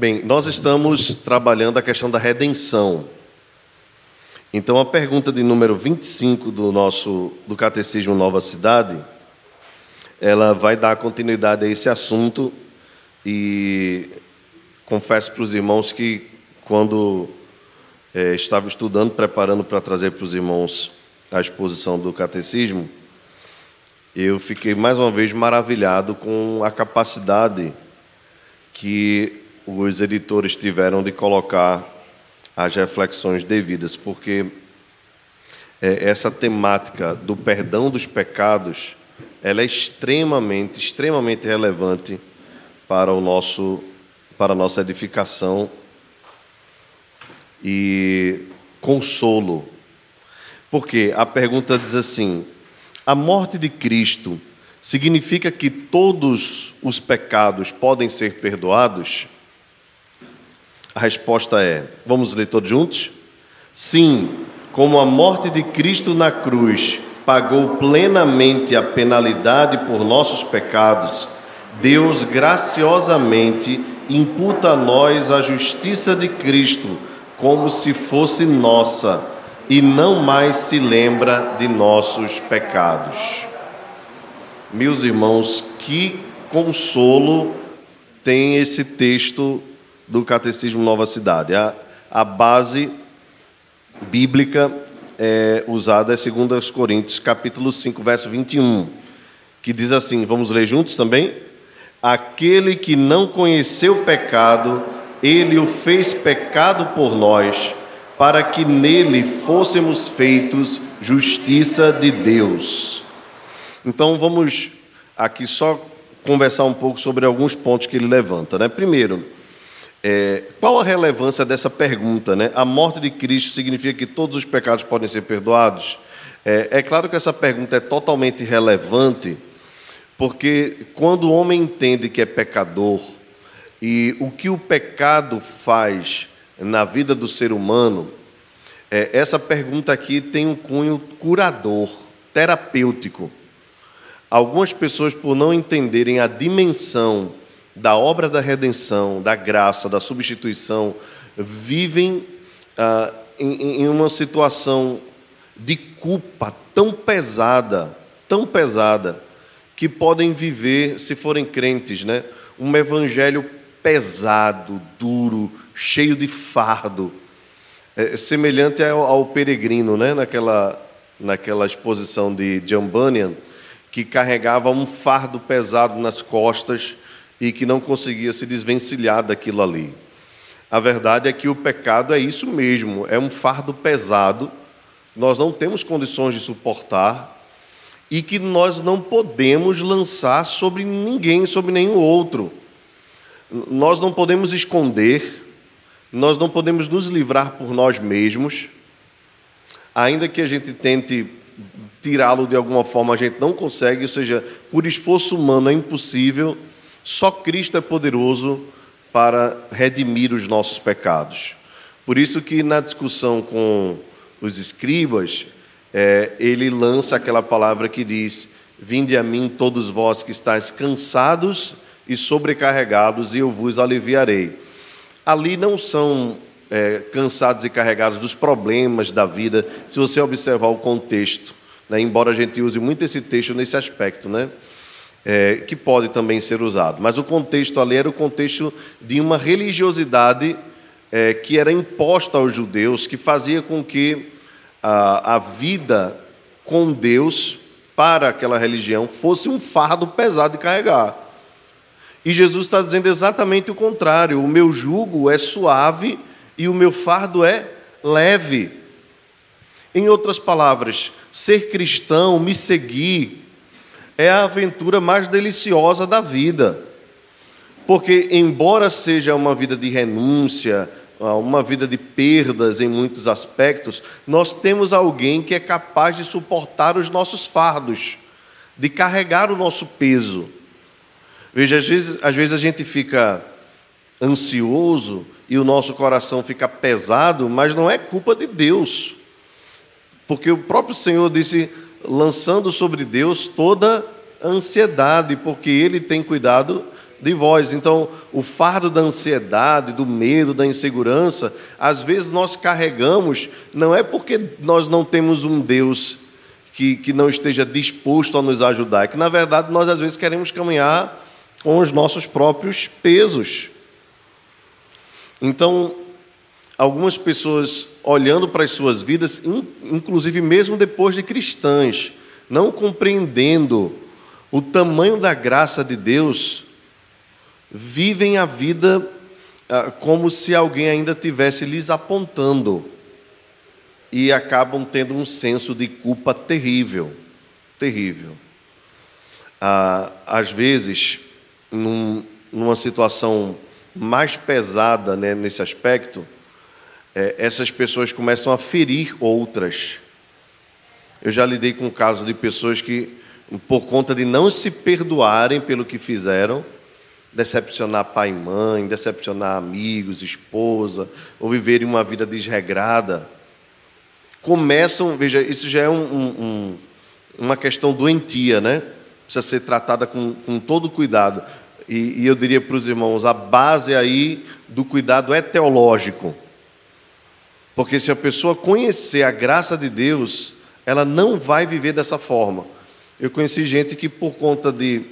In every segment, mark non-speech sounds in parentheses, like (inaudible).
Bem, nós estamos trabalhando a questão da redenção. Então, a pergunta de número 25 do nosso do Catecismo Nova Cidade, ela vai dar continuidade a esse assunto e confesso para os irmãos que quando é, estava estudando, preparando para trazer para os irmãos a exposição do Catecismo, eu fiquei mais uma vez maravilhado com a capacidade que os editores tiveram de colocar as reflexões devidas, porque é, essa temática do perdão dos pecados, ela é extremamente, extremamente relevante para o nosso, para a nossa edificação e consolo. Porque a pergunta diz assim: a morte de Cristo significa que todos os pecados podem ser perdoados? A resposta é: vamos ler todos juntos? Sim, como a morte de Cristo na cruz pagou plenamente a penalidade por nossos pecados, Deus graciosamente imputa a nós a justiça de Cristo como se fosse nossa e não mais se lembra de nossos pecados. Meus irmãos, que consolo tem esse texto do Catecismo Nova Cidade. A, a base bíblica é, usada é 2 Coríntios, capítulo 5, verso 21, que diz assim: vamos ler juntos também? Aquele que não conheceu pecado, ele o fez pecado por nós, para que nele fôssemos feitos justiça de Deus. Então vamos aqui só conversar um pouco sobre alguns pontos que ele levanta. Né? Primeiro, é, qual a relevância dessa pergunta? Né? A morte de Cristo significa que todos os pecados podem ser perdoados? É, é claro que essa pergunta é totalmente relevante, porque quando o homem entende que é pecador e o que o pecado faz na vida do ser humano, é, essa pergunta aqui tem um cunho curador, terapêutico. Algumas pessoas, por não entenderem a dimensão da obra da redenção, da graça, da substituição, vivem ah, em, em uma situação de culpa tão pesada, tão pesada, que podem viver, se forem crentes, né, um evangelho pesado, duro, cheio de fardo, é, semelhante ao, ao, peregrino, né, naquela, naquela exposição de John Bunyan, que carregava um fardo pesado nas costas e que não conseguia se desvencilhar daquilo ali. A verdade é que o pecado é isso mesmo, é um fardo pesado, nós não temos condições de suportar e que nós não podemos lançar sobre ninguém, sobre nenhum outro. Nós não podemos esconder, nós não podemos nos livrar por nós mesmos, ainda que a gente tente tirá-lo de alguma forma, a gente não consegue, ou seja, por esforço humano é impossível só Cristo é poderoso para redimir os nossos pecados. Por isso que na discussão com os escribas, é, ele lança aquela palavra que diz: Vinde a mim todos vós que estáis cansados e sobrecarregados, e eu vos aliviarei. Ali não são é, cansados e carregados dos problemas da vida, se você observar o contexto, né? embora a gente use muito esse texto nesse aspecto, né? É, que pode também ser usado. Mas o contexto ali era o contexto de uma religiosidade é, que era imposta aos judeus, que fazia com que a, a vida com Deus para aquela religião fosse um fardo pesado de carregar. E Jesus está dizendo exatamente o contrário: o meu jugo é suave e o meu fardo é leve. Em outras palavras, ser cristão, me seguir, é a aventura mais deliciosa da vida. Porque, embora seja uma vida de renúncia, uma vida de perdas em muitos aspectos, nós temos alguém que é capaz de suportar os nossos fardos, de carregar o nosso peso. Veja, às vezes, às vezes a gente fica ansioso e o nosso coração fica pesado, mas não é culpa de Deus. Porque o próprio Senhor disse: lançando sobre Deus toda ansiedade, porque Ele tem cuidado de vós. Então, o fardo da ansiedade, do medo, da insegurança, às vezes nós carregamos, não é porque nós não temos um Deus que, que não esteja disposto a nos ajudar, é que na verdade nós às vezes queremos caminhar com os nossos próprios pesos. Então, algumas pessoas olhando para as suas vidas, inclusive mesmo depois de cristãs, não compreendendo o tamanho da graça de Deus, vivem a vida ah, como se alguém ainda tivesse lhes apontando e acabam tendo um senso de culpa terrível, terrível. Ah, às vezes, num, numa situação mais pesada né, nesse aspecto, é, essas pessoas começam a ferir outras. Eu já lidei com casos de pessoas que, por conta de não se perdoarem pelo que fizeram, decepcionar pai e mãe, decepcionar amigos, esposa, ou viverem uma vida desregrada, começam, veja, isso já é um, um, uma questão doentia, né? Precisa ser tratada com, com todo cuidado. E, e eu diria para os irmãos, a base aí do cuidado é teológico. Porque se a pessoa conhecer a graça de Deus, ela não vai viver dessa forma. Eu conheci gente que, por conta de,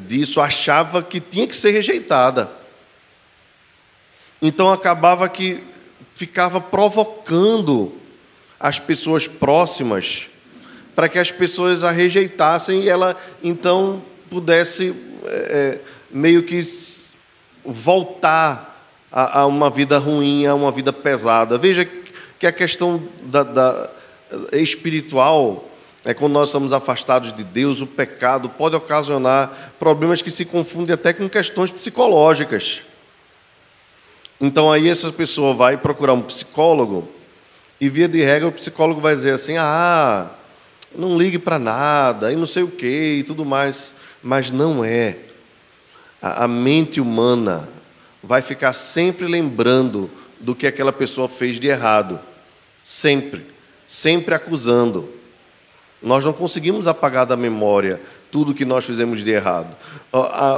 disso, achava que tinha que ser rejeitada. Então acabava que ficava provocando as pessoas próximas para que as pessoas a rejeitassem e ela então pudesse é, meio que voltar a, a, uma vida ruim, a uma vida pesada. Veja que a questão da, da espiritual é quando nós estamos afastados de Deus, o pecado pode ocasionar problemas que se confundem até com questões psicológicas. Então aí essa pessoa vai procurar um psicólogo e via de regra o psicólogo vai dizer assim: "Ah, não ligue para nada, e não sei o que e tudo mais". Mas não é. A, a mente humana vai ficar sempre lembrando do que aquela pessoa fez de errado. Sempre, sempre acusando. Nós não conseguimos apagar da memória tudo que nós fizemos de errado.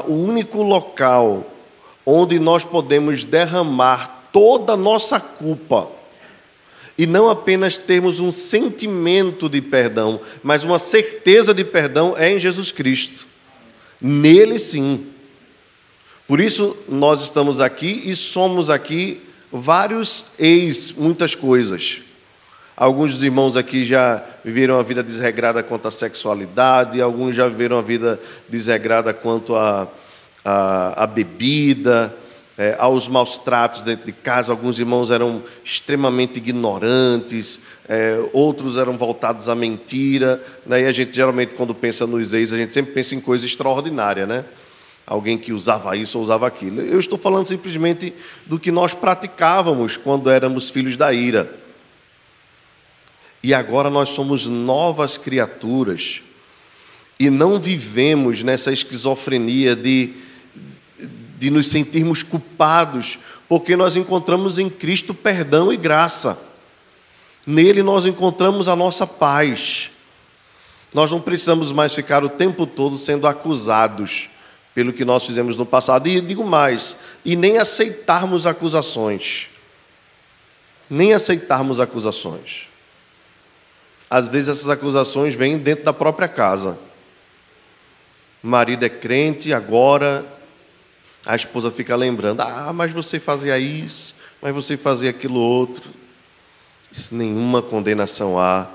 O único local onde nós podemos derramar toda a nossa culpa e não apenas termos um sentimento de perdão, mas uma certeza de perdão é em Jesus Cristo. Nele sim. Por isso nós estamos aqui e somos aqui vários ex muitas coisas. Alguns dos irmãos aqui já viveram a vida desregrada quanto à sexualidade, alguns já viveram a vida desregrada quanto à, à, bebida, é, aos maus tratos dentro de casa. Alguns irmãos eram extremamente ignorantes, é, outros eram voltados à mentira. Né? E a gente, geralmente, quando pensa nos ex, a gente sempre pensa em coisa extraordinária, né? Alguém que usava isso ou usava aquilo. Eu estou falando simplesmente do que nós praticávamos quando éramos filhos da ira. E agora nós somos novas criaturas e não vivemos nessa esquizofrenia de de nos sentirmos culpados, porque nós encontramos em Cristo perdão e graça. Nele nós encontramos a nossa paz. Nós não precisamos mais ficar o tempo todo sendo acusados pelo que nós fizemos no passado. E digo mais, e nem aceitarmos acusações. Nem aceitarmos acusações. Às vezes essas acusações vêm dentro da própria casa. O marido é crente, agora a esposa fica lembrando: ah, mas você fazia isso, mas você fazia aquilo outro. Isso nenhuma condenação há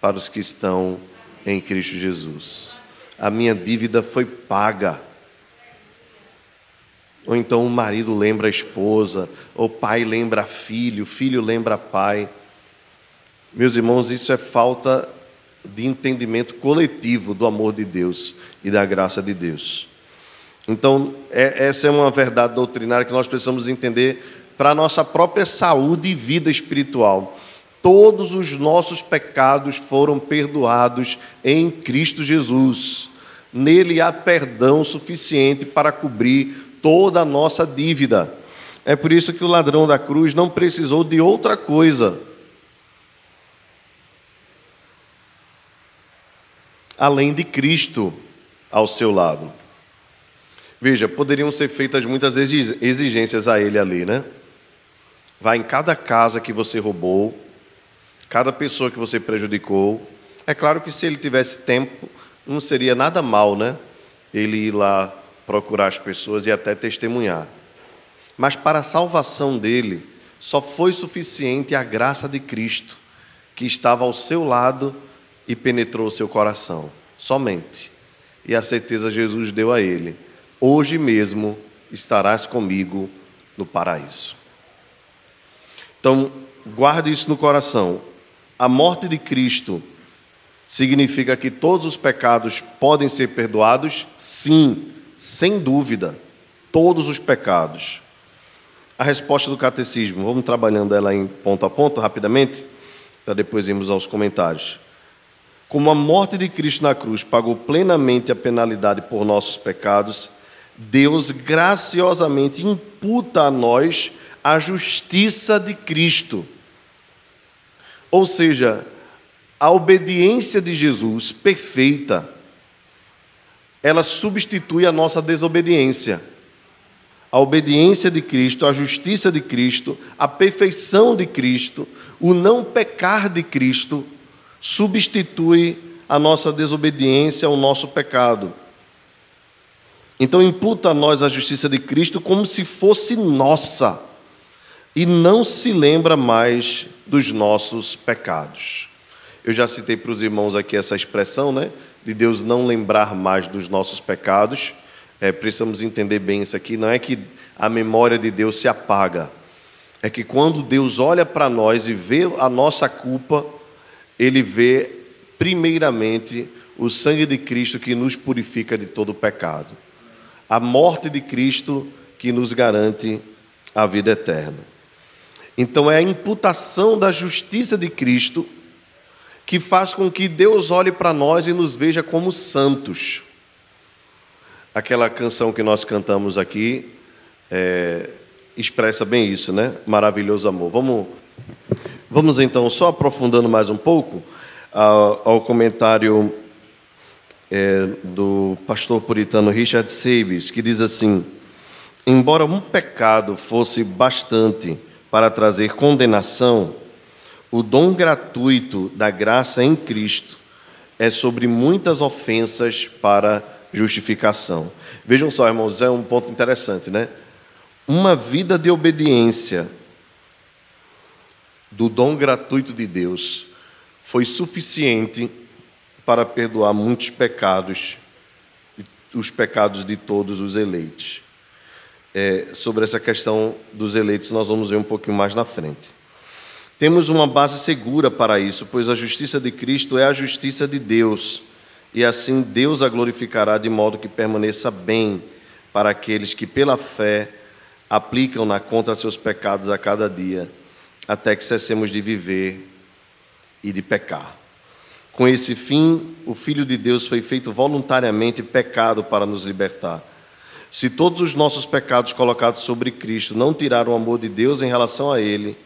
para os que estão em Cristo Jesus. A minha dívida foi paga. Ou então o marido lembra a esposa, ou o pai lembra filho, o filho lembra pai. Meus irmãos, isso é falta de entendimento coletivo do amor de Deus e da graça de Deus. Então, é, essa é uma verdade doutrinária que nós precisamos entender para a nossa própria saúde e vida espiritual. Todos os nossos pecados foram perdoados em Cristo Jesus. Nele há perdão suficiente para cobrir toda a nossa dívida. É por isso que o ladrão da cruz não precisou de outra coisa. Além de Cristo ao seu lado. Veja, poderiam ser feitas muitas exigências a ele ali, né? Vai em cada casa que você roubou, cada pessoa que você prejudicou. É claro que se ele tivesse tempo, não seria nada mal, né? Ele ir lá procurar as pessoas e até testemunhar. Mas para a salvação dele, só foi suficiente a graça de Cristo, que estava ao seu lado e penetrou seu coração. Somente. E a certeza Jesus deu a ele: Hoje mesmo estarás comigo no paraíso. Então, guarde isso no coração. A morte de Cristo significa que todos os pecados podem ser perdoados? Sim, sem dúvida. Todos os pecados. A resposta do catecismo, vamos trabalhando ela em ponto a ponto rapidamente, para depois irmos aos comentários. Como a morte de Cristo na cruz pagou plenamente a penalidade por nossos pecados, Deus graciosamente imputa a nós a justiça de Cristo. Ou seja, a obediência de Jesus perfeita, ela substitui a nossa desobediência a obediência de Cristo, a justiça de Cristo, a perfeição de Cristo, o não pecar de Cristo, substitui a nossa desobediência, o nosso pecado. Então imputa a nós a justiça de Cristo como se fosse nossa e não se lembra mais dos nossos pecados. Eu já citei para os irmãos aqui essa expressão, né, de Deus não lembrar mais dos nossos pecados. É, precisamos entender bem isso aqui. Não é que a memória de Deus se apaga. É que quando Deus olha para nós e vê a nossa culpa, Ele vê, primeiramente, o sangue de Cristo que nos purifica de todo pecado. A morte de Cristo que nos garante a vida eterna. Então, é a imputação da justiça de Cristo que faz com que Deus olhe para nós e nos veja como santos aquela canção que nós cantamos aqui é, expressa bem isso, né? Maravilhoso amor. Vamos, vamos então, só aprofundando mais um pouco ao, ao comentário é, do pastor puritano Richard Sabes, que diz assim: Embora um pecado fosse bastante para trazer condenação, o dom gratuito da graça em Cristo é sobre muitas ofensas para justificação. Vejam só, irmãos, é um ponto interessante, né? Uma vida de obediência do dom gratuito de Deus foi suficiente para perdoar muitos pecados, os pecados de todos os eleitos. É, sobre essa questão dos eleitos, nós vamos ver um pouquinho mais na frente. Temos uma base segura para isso, pois a justiça de Cristo é a justiça de Deus e assim Deus a glorificará de modo que permaneça bem para aqueles que pela fé aplicam-na contra seus pecados a cada dia, até que cessemos de viver e de pecar. Com esse fim, o Filho de Deus foi feito voluntariamente pecado para nos libertar. Se todos os nossos pecados colocados sobre Cristo não tiraram o amor de Deus em relação a Ele,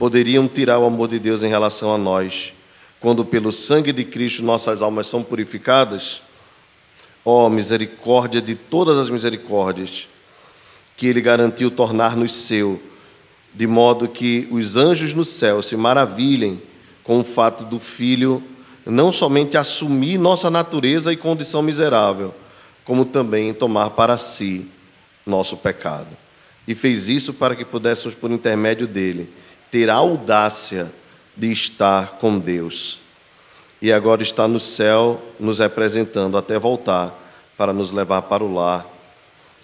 poderiam tirar o amor de Deus em relação a nós quando pelo sangue de Cristo nossas almas são purificadas, ó misericórdia de todas as misericórdias, que Ele garantiu tornar-nos seu, de modo que os anjos no céu se maravilhem com o fato do Filho não somente assumir nossa natureza e condição miserável, como também tomar para si nosso pecado. E fez isso para que pudéssemos, por intermédio dele, ter a audácia de estar com Deus. E agora está no céu nos representando até voltar para nos levar para o lar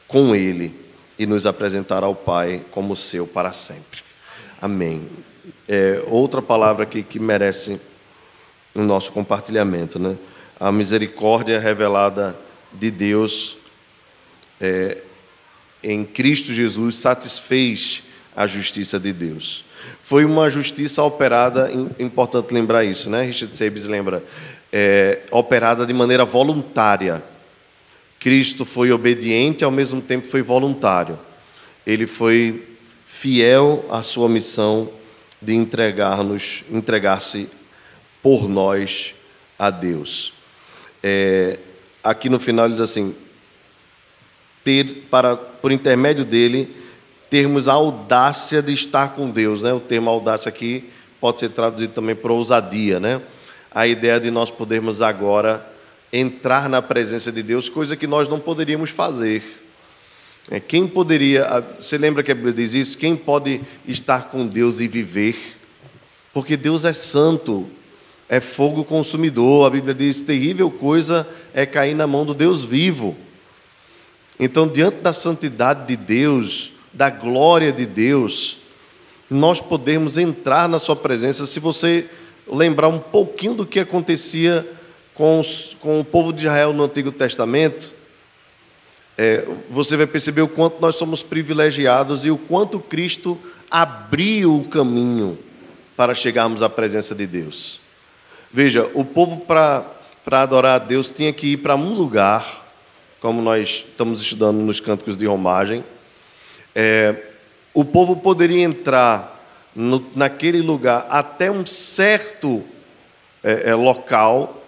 com Ele e nos apresentar ao Pai como seu para sempre. Amém. É, outra palavra aqui que merece o nosso compartilhamento, né? A misericórdia revelada de Deus é, em Cristo Jesus satisfez a justiça de Deus. Foi uma justiça operada, importante lembrar isso, né? Richard Sabes lembra, é, operada de maneira voluntária. Cristo foi obediente, ao mesmo tempo foi voluntário. Ele foi fiel à sua missão de entregar-nos, entregar-se por nós a Deus. É, aqui no final ele diz assim: para, por intermédio dele, termos a audácia de estar com Deus. Né? O termo audácia aqui pode ser traduzido também por ousadia. Né? A ideia de nós podermos agora entrar na presença de Deus, coisa que nós não poderíamos fazer. É, quem poderia, você lembra que a Bíblia diz isso? Quem pode estar com Deus e viver? Porque Deus é santo, é fogo consumidor. A Bíblia diz: terrível coisa é cair na mão do Deus vivo. Então, diante da santidade de Deus, da glória de Deus, nós podemos entrar na Sua presença. Se você lembrar um pouquinho do que acontecia com, os, com o povo de Israel no Antigo Testamento, é, você vai perceber o quanto nós somos privilegiados e o quanto Cristo abriu o caminho para chegarmos à presença de Deus. Veja, o povo para adorar a Deus tinha que ir para um lugar, como nós estamos estudando nos cânticos de romagem. É, o povo poderia entrar no, naquele lugar até um certo é, é, local,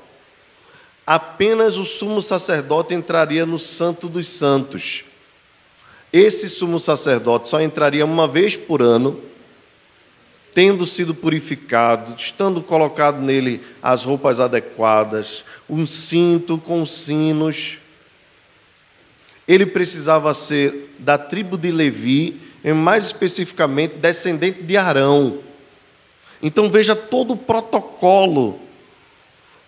apenas o sumo sacerdote entraria no Santo dos Santos. Esse sumo sacerdote só entraria uma vez por ano tendo sido purificado, estando colocado nele as roupas adequadas, um cinto com sinos. Ele precisava ser da tribo de Levi, e mais especificamente descendente de Arão. Então veja todo o protocolo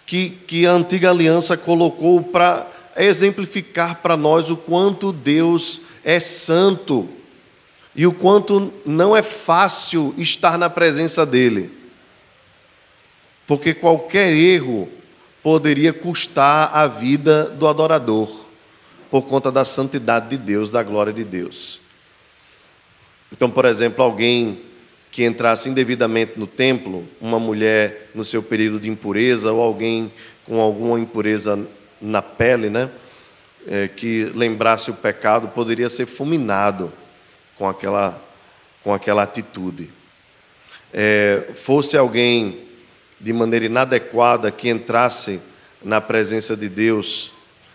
que, que a antiga aliança colocou para exemplificar para nós o quanto Deus é santo e o quanto não é fácil estar na presença dele. Porque qualquer erro poderia custar a vida do adorador, por conta da santidade de Deus, da glória de Deus. Então, por exemplo, alguém que entrasse indevidamente no templo, uma mulher no seu período de impureza, ou alguém com alguma impureza na pele, né, é, que lembrasse o pecado, poderia ser fulminado com aquela, com aquela atitude. É, fosse alguém de maneira inadequada que entrasse na presença de Deus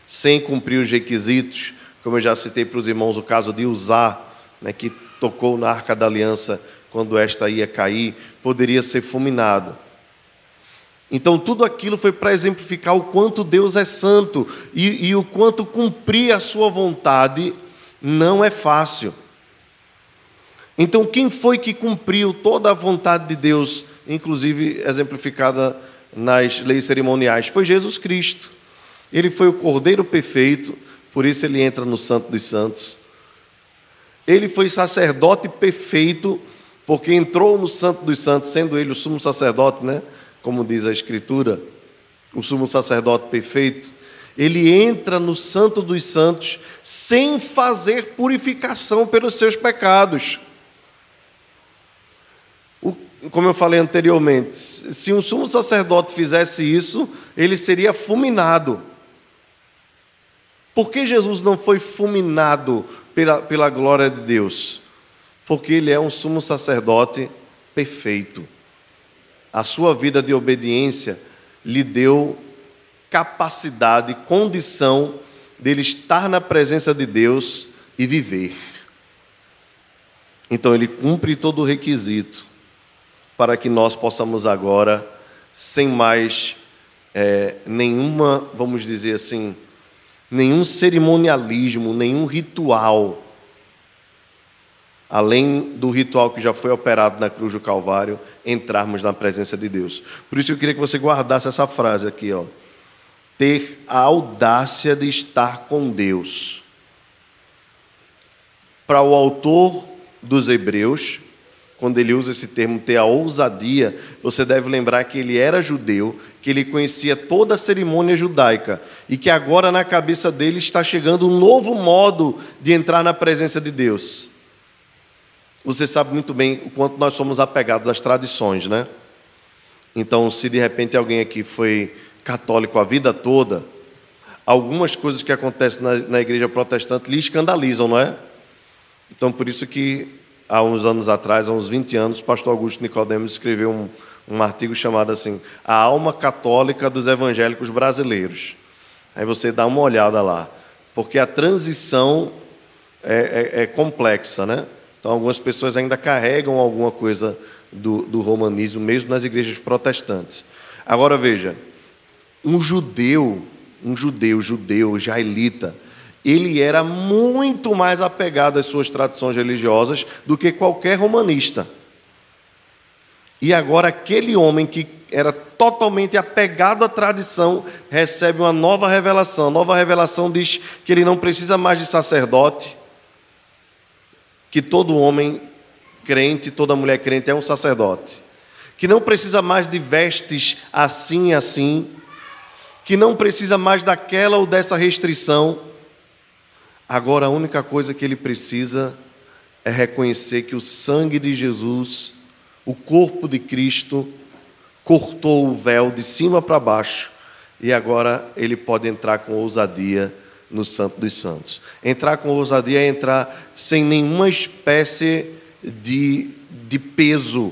sem cumprir os requisitos, como eu já citei para os irmãos o caso de usar, né, que tocou na arca da aliança quando esta ia cair, poderia ser fulminado. Então, tudo aquilo foi para exemplificar o quanto Deus é santo e, e o quanto cumprir a sua vontade não é fácil. Então, quem foi que cumpriu toda a vontade de Deus, inclusive exemplificada nas leis cerimoniais? Foi Jesus Cristo. Ele foi o Cordeiro perfeito, por isso ele entra no Santo dos Santos. Ele foi sacerdote perfeito, porque entrou no Santo dos Santos, sendo ele o sumo sacerdote, né? Como diz a Escritura, o sumo sacerdote perfeito. Ele entra no Santo dos Santos sem fazer purificação pelos seus pecados como eu falei anteriormente, se um sumo sacerdote fizesse isso, ele seria fulminado. Por que Jesus não foi fulminado pela, pela glória de Deus? Porque ele é um sumo sacerdote perfeito. A sua vida de obediência lhe deu capacidade, condição dele estar na presença de Deus e viver. Então ele cumpre todo o requisito para que nós possamos agora, sem mais é, nenhuma, vamos dizer assim, nenhum cerimonialismo, nenhum ritual, além do ritual que já foi operado na cruz do Calvário, entrarmos na presença de Deus. Por isso eu queria que você guardasse essa frase aqui, ó. Ter a audácia de estar com Deus. Para o autor dos Hebreus, quando ele usa esse termo ter a ousadia, você deve lembrar que ele era judeu, que ele conhecia toda a cerimônia judaica e que agora na cabeça dele está chegando um novo modo de entrar na presença de Deus. Você sabe muito bem o quanto nós somos apegados às tradições, né? Então, se de repente alguém aqui foi católico a vida toda, algumas coisas que acontecem na, na igreja protestante lhe escandalizam, não é? Então, por isso que há uns anos atrás, há uns 20 anos, o pastor Augusto Nicodemos escreveu um, um artigo chamado assim, A Alma Católica dos Evangélicos Brasileiros. Aí você dá uma olhada lá, porque a transição é, é, é complexa, né? Então, algumas pessoas ainda carregam alguma coisa do, do romanismo, mesmo nas igrejas protestantes. Agora veja, um judeu, um judeu, judeu, israelita, ele era muito mais apegado às suas tradições religiosas do que qualquer romanista. E agora aquele homem que era totalmente apegado à tradição recebe uma nova revelação. A nova revelação diz que ele não precisa mais de sacerdote, que todo homem crente, toda mulher crente é um sacerdote, que não precisa mais de vestes assim assim, que não precisa mais daquela ou dessa restrição. Agora a única coisa que ele precisa é reconhecer que o sangue de Jesus, o corpo de Cristo, cortou o véu de cima para baixo e agora ele pode entrar com ousadia no Santo dos Santos. Entrar com ousadia é entrar sem nenhuma espécie de, de peso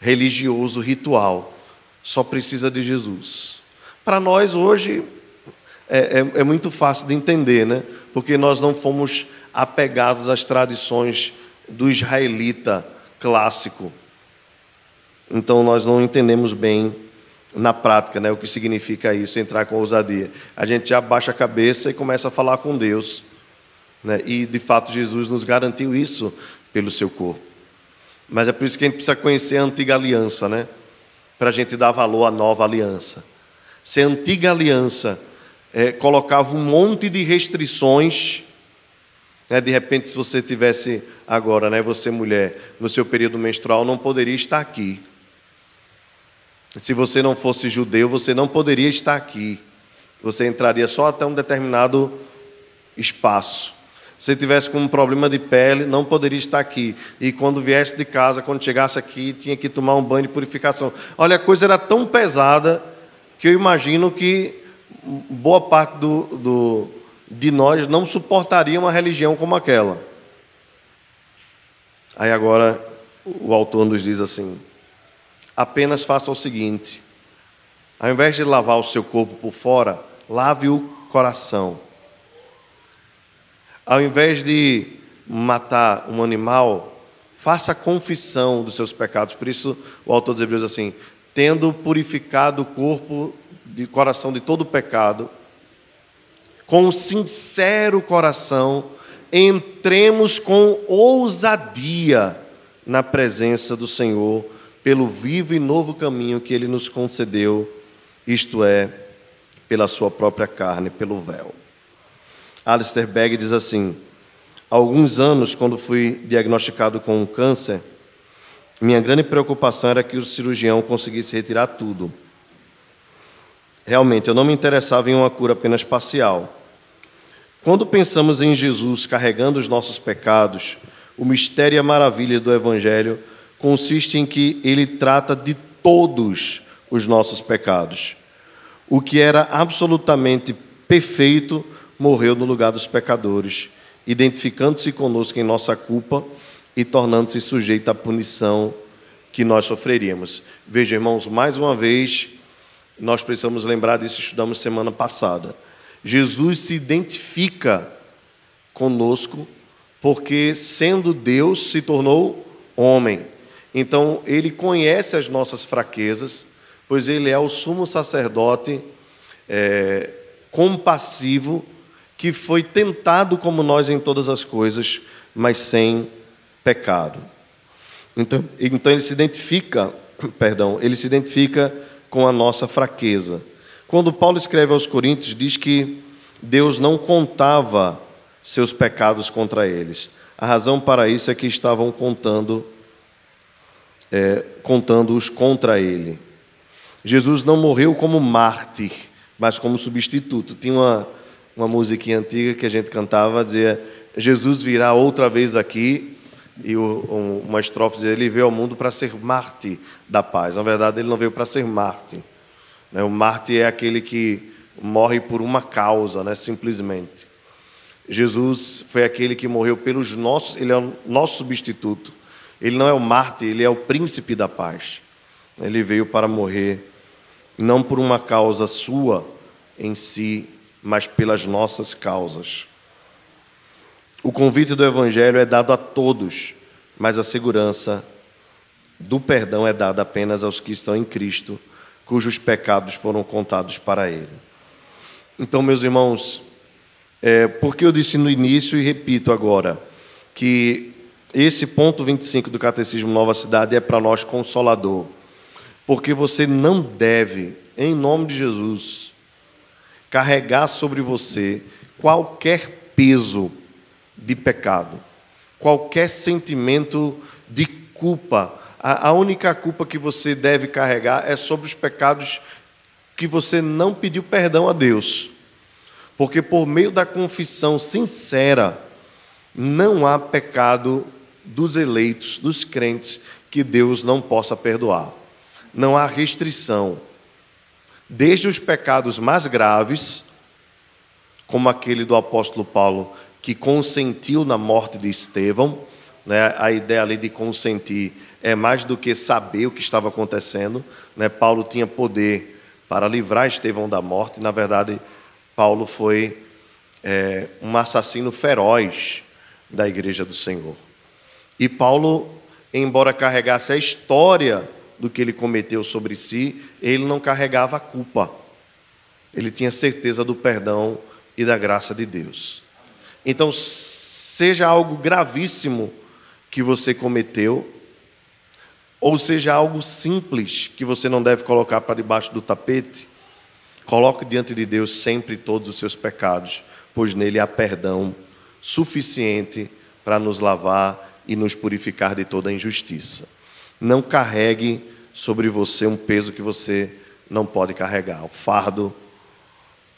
religioso, ritual. Só precisa de Jesus. Para nós, hoje, é, é, é, muito fácil de entender, né? porque nós não fomos apegados às tradições do israelita clássico. Então, nós não entendemos bem na prática, né, o que significa isso, entrar com ousadia. A gente já baixa a cabeça e começa a falar com Deus. Né? E, de fato, Jesus nos garantiu isso pelo seu corpo. Mas é por isso que a gente precisa conhecer a antiga aliança, né? para a gente dar valor à nova aliança. Se a antiga aliança é, colocava um monte de restrições, né? de repente, se você tivesse agora, né, você mulher, no seu período menstrual, não poderia estar aqui. Se você não fosse judeu, você não poderia estar aqui. Você entraria só até um determinado espaço. Se tivesse com um problema de pele, não poderia estar aqui. E quando viesse de casa, quando chegasse aqui, tinha que tomar um banho de purificação. Olha, a coisa era tão pesada que eu imagino que boa parte do, do, de nós não suportaria uma religião como aquela. Aí agora o autor nos diz assim: apenas faça o seguinte: ao invés de lavar o seu corpo por fora, lave o coração. Ao invés de matar um animal, faça confissão dos seus pecados. Por isso, o autor dos Hebreus diz assim: tendo purificado o corpo de coração de todo pecado, com um sincero coração, entremos com ousadia na presença do Senhor pelo vivo e novo caminho que ele nos concedeu, isto é, pela sua própria carne, pelo véu. Alistair Begg diz assim: Há alguns anos, quando fui diagnosticado com um câncer, minha grande preocupação era que o cirurgião conseguisse retirar tudo. Realmente, eu não me interessava em uma cura apenas parcial. Quando pensamos em Jesus carregando os nossos pecados, o mistério e a maravilha do Evangelho consiste em que ele trata de todos os nossos pecados. O que era absolutamente perfeito morreu no lugar dos pecadores, identificando-se conosco em nossa culpa e tornando-se sujeito à punição que nós sofreríamos. Veja, irmãos, mais uma vez, nós precisamos lembrar disso, estudamos semana passada. Jesus se identifica conosco porque, sendo Deus, se tornou homem. Então, ele conhece as nossas fraquezas, pois ele é o sumo sacerdote é, compassivo que foi tentado como nós em todas as coisas, mas sem pecado. Então, então ele se identifica, (clears throat) perdão, ele se identifica com a nossa fraqueza. Quando Paulo escreve aos Coríntios, diz que Deus não contava seus pecados contra eles. A razão para isso é que estavam contando é, contando-os contra ele. Jesus não morreu como mártir, mas como substituto. Tinha uma, uma musiquinha antiga que a gente cantava, dizia: Jesus virá outra vez aqui, e o, uma estrofe dizia: Ele veio ao mundo para ser mártir da paz. Na verdade, ele não veio para ser mártir. Né? O mártir é aquele que morre por uma causa, né? simplesmente. Jesus foi aquele que morreu pelos nossos, ele é o nosso substituto ele não é o mártir, ele é o príncipe da paz. Ele veio para morrer, não por uma causa sua em si, mas pelas nossas causas. O convite do Evangelho é dado a todos, mas a segurança do perdão é dada apenas aos que estão em Cristo, cujos pecados foram contados para Ele. Então, meus irmãos, é, porque eu disse no início e repito agora, que esse ponto 25 do Catecismo Nova Cidade é para nós consolador, porque você não deve, em nome de Jesus, carregar sobre você qualquer peso de pecado, qualquer sentimento de culpa. A, única culpa que você deve carregar é sobre os pecados que você não pediu perdão a Deus. Porque por meio da confissão sincera, não há pecado dos eleitos, dos crentes, que Deus não possa perdoar. Não há restrição. Desde os pecados mais graves, como aquele do apóstolo Paulo, que consentiu na morte de Estevão, né? a ideia ali de consentir é mais do que saber o que estava acontecendo. Né? Paulo tinha poder para livrar Estevão da morte, na verdade, Paulo foi é, um assassino feroz da igreja do Senhor. E Paulo, embora carregasse a história do que ele cometeu sobre si, ele não carregava a culpa. Ele tinha certeza do perdão e da graça de Deus. Então, seja algo gravíssimo que você cometeu, ou seja algo simples que você não deve colocar para debaixo do tapete, coloque diante de Deus sempre todos os seus pecados, pois nele há perdão suficiente para nos lavar e nos purificar de toda injustiça. Não carregue sobre você um peso que você não pode carregar, o fardo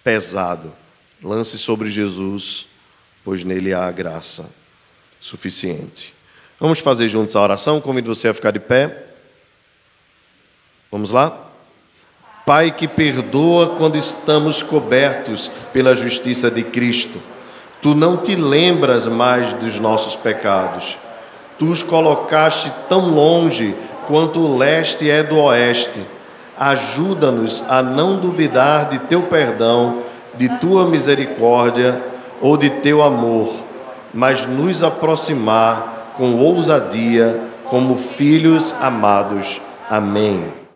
pesado. Lance sobre Jesus, pois nele há a graça suficiente. Vamos fazer juntos a oração. Convido você a ficar de pé. Vamos lá? Pai que perdoa quando estamos cobertos pela justiça de Cristo. Tu não te lembras mais dos nossos pecados Tu os colocaste tão longe quanto o leste é do oeste. Ajuda-nos a não duvidar de teu perdão, de tua misericórdia ou de teu amor, mas nos aproximar com ousadia como filhos amados. Amém.